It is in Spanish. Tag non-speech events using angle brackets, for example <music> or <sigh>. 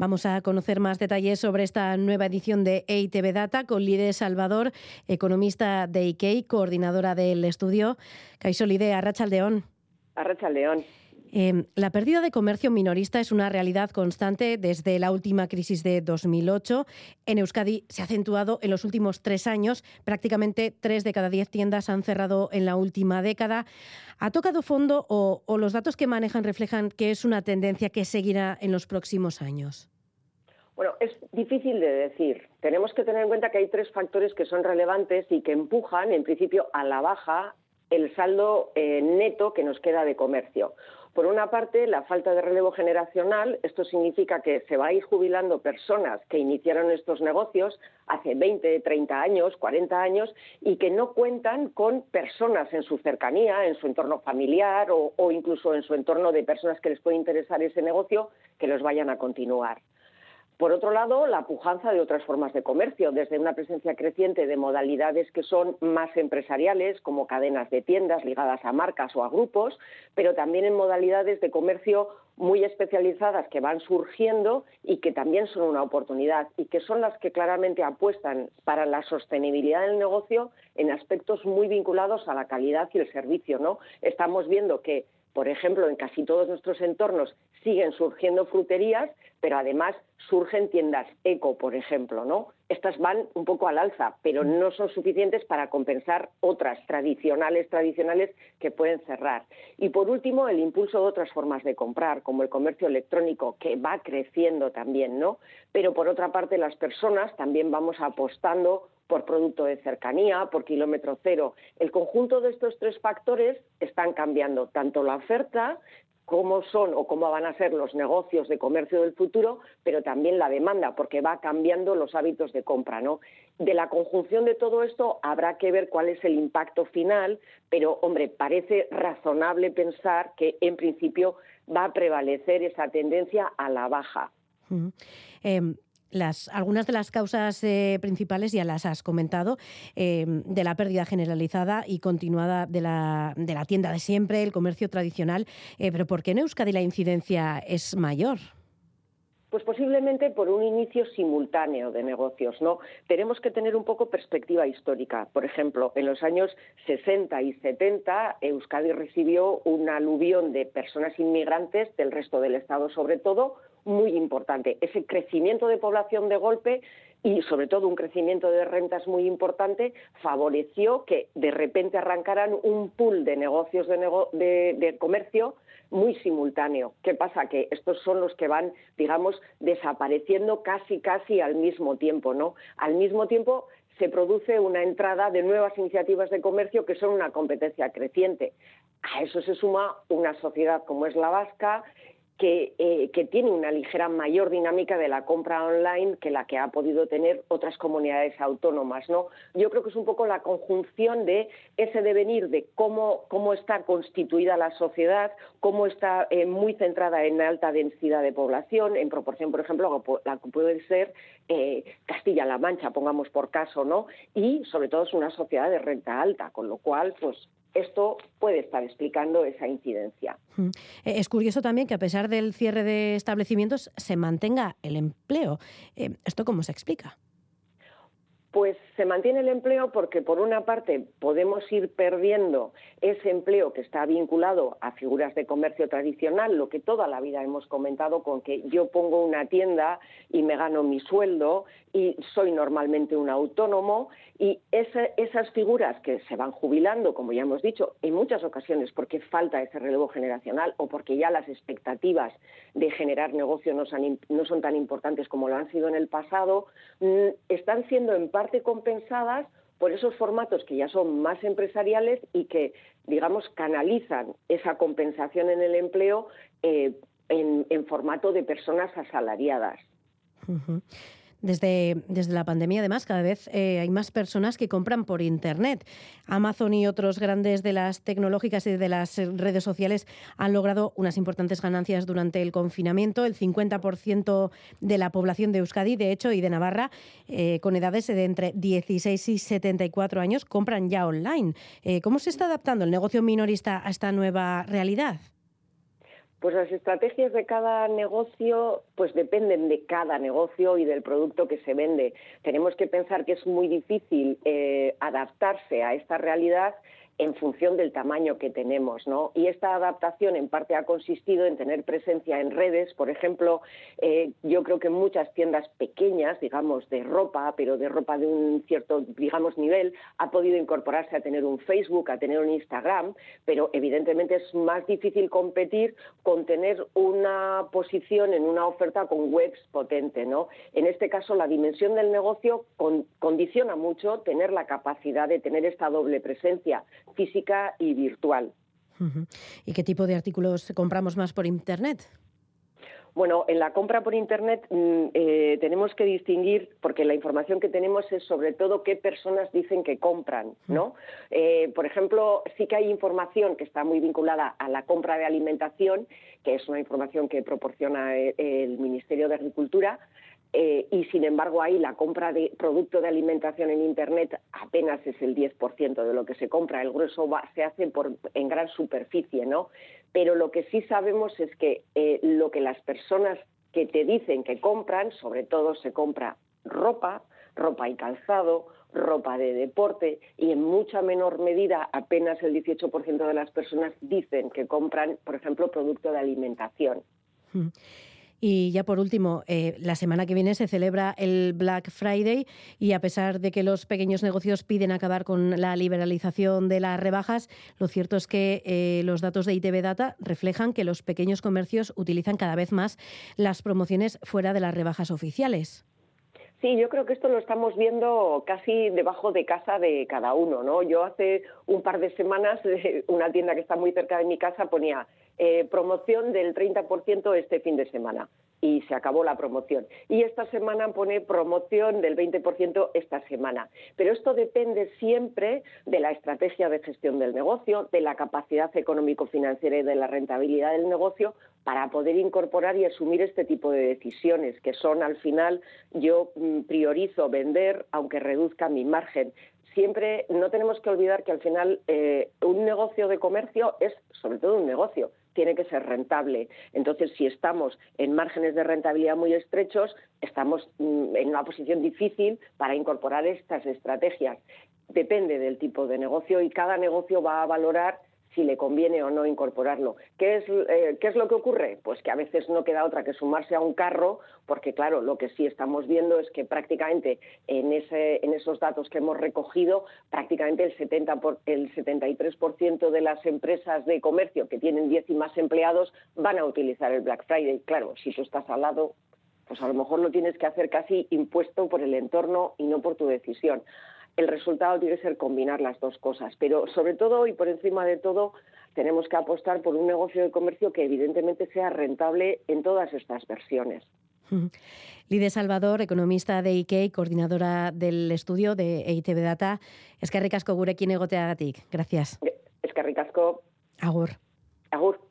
Vamos a conocer más detalles sobre esta nueva edición de EITB Data con Lide Salvador, economista de IKEA, coordinadora del estudio. Caixo Lide, Arrachaldeón. Arrachaldeón. Eh, la pérdida de comercio minorista es una realidad constante desde la última crisis de 2008. En Euskadi se ha acentuado en los últimos tres años. Prácticamente tres de cada diez tiendas han cerrado en la última década. ¿Ha tocado fondo o, o los datos que manejan reflejan que es una tendencia que seguirá en los próximos años? Bueno, es difícil de decir. Tenemos que tener en cuenta que hay tres factores que son relevantes y que empujan, en principio, a la baja el saldo eh, neto que nos queda de comercio. Por una parte, la falta de relevo generacional. Esto significa que se va a ir jubilando personas que iniciaron estos negocios hace 20, 30 años, 40 años y que no cuentan con personas en su cercanía, en su entorno familiar o, o incluso en su entorno de personas que les puede interesar ese negocio que los vayan a continuar. Por otro lado, la pujanza de otras formas de comercio, desde una presencia creciente de modalidades que son más empresariales, como cadenas de tiendas ligadas a marcas o a grupos, pero también en modalidades de comercio muy especializadas que van surgiendo y que también son una oportunidad y que son las que claramente apuestan para la sostenibilidad del negocio en aspectos muy vinculados a la calidad y el servicio, ¿no? Estamos viendo que por ejemplo, en casi todos nuestros entornos siguen surgiendo fruterías, pero además surgen tiendas eco, por ejemplo, ¿no? Estas van un poco al alza, pero no son suficientes para compensar otras tradicionales, tradicionales que pueden cerrar. Y por último, el impulso de otras formas de comprar, como el comercio electrónico, que va creciendo también, ¿no? Pero por otra parte, las personas también vamos apostando por producto de cercanía, por kilómetro cero. El conjunto de estos tres factores están cambiando tanto la oferta cómo son o cómo van a ser los negocios de comercio del futuro, pero también la demanda, porque va cambiando los hábitos de compra, ¿no? De la conjunción de todo esto habrá que ver cuál es el impacto final, pero hombre, parece razonable pensar que en principio va a prevalecer esa tendencia a la baja las, algunas de las causas eh, principales ya las has comentado, eh, de la pérdida generalizada y continuada de la, de la tienda de siempre, el comercio tradicional, eh, pero ¿por qué en Euskadi la incidencia es mayor? Pues posiblemente por un inicio simultáneo de negocios, ¿no? Tenemos que tener un poco perspectiva histórica. Por ejemplo, en los años 60 y 70, Euskadi recibió un aluvión de personas inmigrantes del resto del Estado, sobre todo, muy importante. Ese crecimiento de población de golpe y sobre todo un crecimiento de rentas muy importante favoreció que de repente arrancaran un pool de negocios de, de, comercio muy simultáneo. ¿Qué pasa? Que estos son los que van, digamos, desapareciendo casi, casi al mismo tiempo, ¿no? Al mismo tiempo se produce una entrada de nuevas iniciativas de comercio que son una competencia creciente. A eso se suma una sociedad como es la vasca, eh, que, tiene una ligera mayor dinámica de la compra online que la que ha podido tener otras comunidades autónomas. ¿no? Yo creo que es un poco la conjunción de ese devenir de cómo, cómo está constituida la sociedad, cómo está eh, muy centrada en alta densidad de población, en proporción, por ejemplo, la que puede ser eh, Castilla-La Mancha, pongamos por caso, ¿no? y sobre todo es una sociedad de renta alta, con lo cual, pues esto puede estar explicando esa incidencia. Eh, es curioso también que a pesar del cierre de establecimientos se mantenga el empleo. Eh, ¿Esto cómo se explica? Pues se mantiene el empleo porque, por una parte, podemos ir perdiendo ese empleo que está vinculado a figuras de comercio tradicional, lo que toda la vida hemos comentado con que yo pongo una tienda y me gano mi sueldo y soy normalmente un autónomo y esas figuras que se van jubilando, como ya hemos dicho, en muchas ocasiones porque falta ese relevo generacional o porque ya las expectativas de generar negocio no son, no son tan importantes como lo han sido en el pasado, mm, están siendo en parte compensadas por esos formatos que ya son más empresariales y que, digamos, canalizan esa compensación en el empleo eh, en, formato de personas asalariadas. Desde, desde la pandemia, además, cada vez eh, hay más personas que compran por Internet. Amazon y otros grandes de las tecnológicas y de las redes sociales han logrado unas importantes ganancias durante el confinamiento. El 50% de la población de Euskadi, de hecho, y de Navarra, eh, con edades de entre 16 y 74 años, compran ya online. Eh, ¿Cómo se está adaptando el negocio minorista a esta nueva realidad? Pues las estrategias de cada negocio pues dependen de cada negocio y del producto que se vende. Tenemos que pensar que es muy difícil eh, adaptarse a esta realidad en función del tamaño que tenemos, ¿no? Y esta adaptación en parte ha consistido en tener presencia en redes, por ejemplo, eh, yo creo que muchas tiendas pequeñas, digamos, de ropa, pero de ropa de un cierto, digamos, nivel, ha podido incorporarse a tener un Facebook, a tener un Instagram, pero evidentemente es más difícil competir con tener una posición en una oferta con webs potente, ¿no? En este caso, la dimensión del negocio condiciona mucho tener la capacidad de tener esta doble presencia física y virtual. ¿Y qué tipo de artículos compramos más por Internet? Bueno, en la compra por Internet mm, eh, tenemos que distinguir, porque la información que tenemos es sobre todo qué personas dicen que compran, ¿no? Eh, por ejemplo, sí que hay información que está muy vinculada a la compra de alimentación, que es una información que proporciona eh, el Ministerio de Agricultura, eh, y sin embargo ahí la compra de producto de alimentación en Internet apenas es el 10% de lo que se compra, el grueso se hace por, en gran superficie, ¿no? Pero lo que sí sabemos es que eh, lo que las personas que te dicen que compran, sobre todo se compra ropa, ropa y calzado, ropa de deporte y en mucha menor medida apenas el 18% de las personas dicen que compran, por ejemplo, producto de alimentación. Mm. Y ya por último, eh, la semana que viene se celebra el Black Friday y a pesar de que los pequeños negocios piden acabar con la liberalización de las rebajas, lo cierto es que eh, los datos de ITV Data reflejan que los pequeños comercios utilizan cada vez más las promociones fuera de las rebajas oficiales. Sí, yo creo que esto lo estamos viendo casi debajo de casa de cada uno, ¿no? Yo hace un par de semanas, <laughs> una tienda que está muy cerca de mi casa ponía eh, promoción del 30% este fin de semana y se acabó la promoción. Y esta semana pone promoción del 20% esta semana. Pero esto depende siempre de la estrategia de gestión del negocio, de la capacidad económico-financiera y de la rentabilidad del negocio para poder incorporar y asumir este tipo de decisiones, que son al final yo mm, priorizo vender aunque reduzca mi margen siempre no tenemos que olvidar que al final eh, un negocio de comercio es sobre todo un negocio tiene que ser rentable. Entonces, si estamos en márgenes de rentabilidad muy estrechos, estamos mm, en una posición difícil para incorporar estas estrategias. Depende del tipo de negocio y cada negocio va a valorar si le conviene o no incorporarlo. ¿Qué es, eh, ¿Qué es lo que ocurre? Pues que a veces no queda otra que sumarse a un carro, porque claro, lo que sí estamos viendo es que prácticamente en, ese, en esos datos que hemos recogido, prácticamente el, 70 por, el 73% de las empresas de comercio que tienen 10 y más empleados van a utilizar el Black Friday. Claro, si tú estás al lado, pues a lo mejor lo tienes que hacer casi impuesto por el entorno y no por tu decisión el resultado tiene que ser combinar las dos cosas. Pero sobre todo y por encima de todo, tenemos que apostar por un negocio de comercio que evidentemente sea rentable en todas estas versiones. Lide Salvador, economista de IKEA, coordinadora del estudio de EITB Data. Es que ricasco gurekin egoteagatik. Gracias. Es que ricasco. Agur. Agur.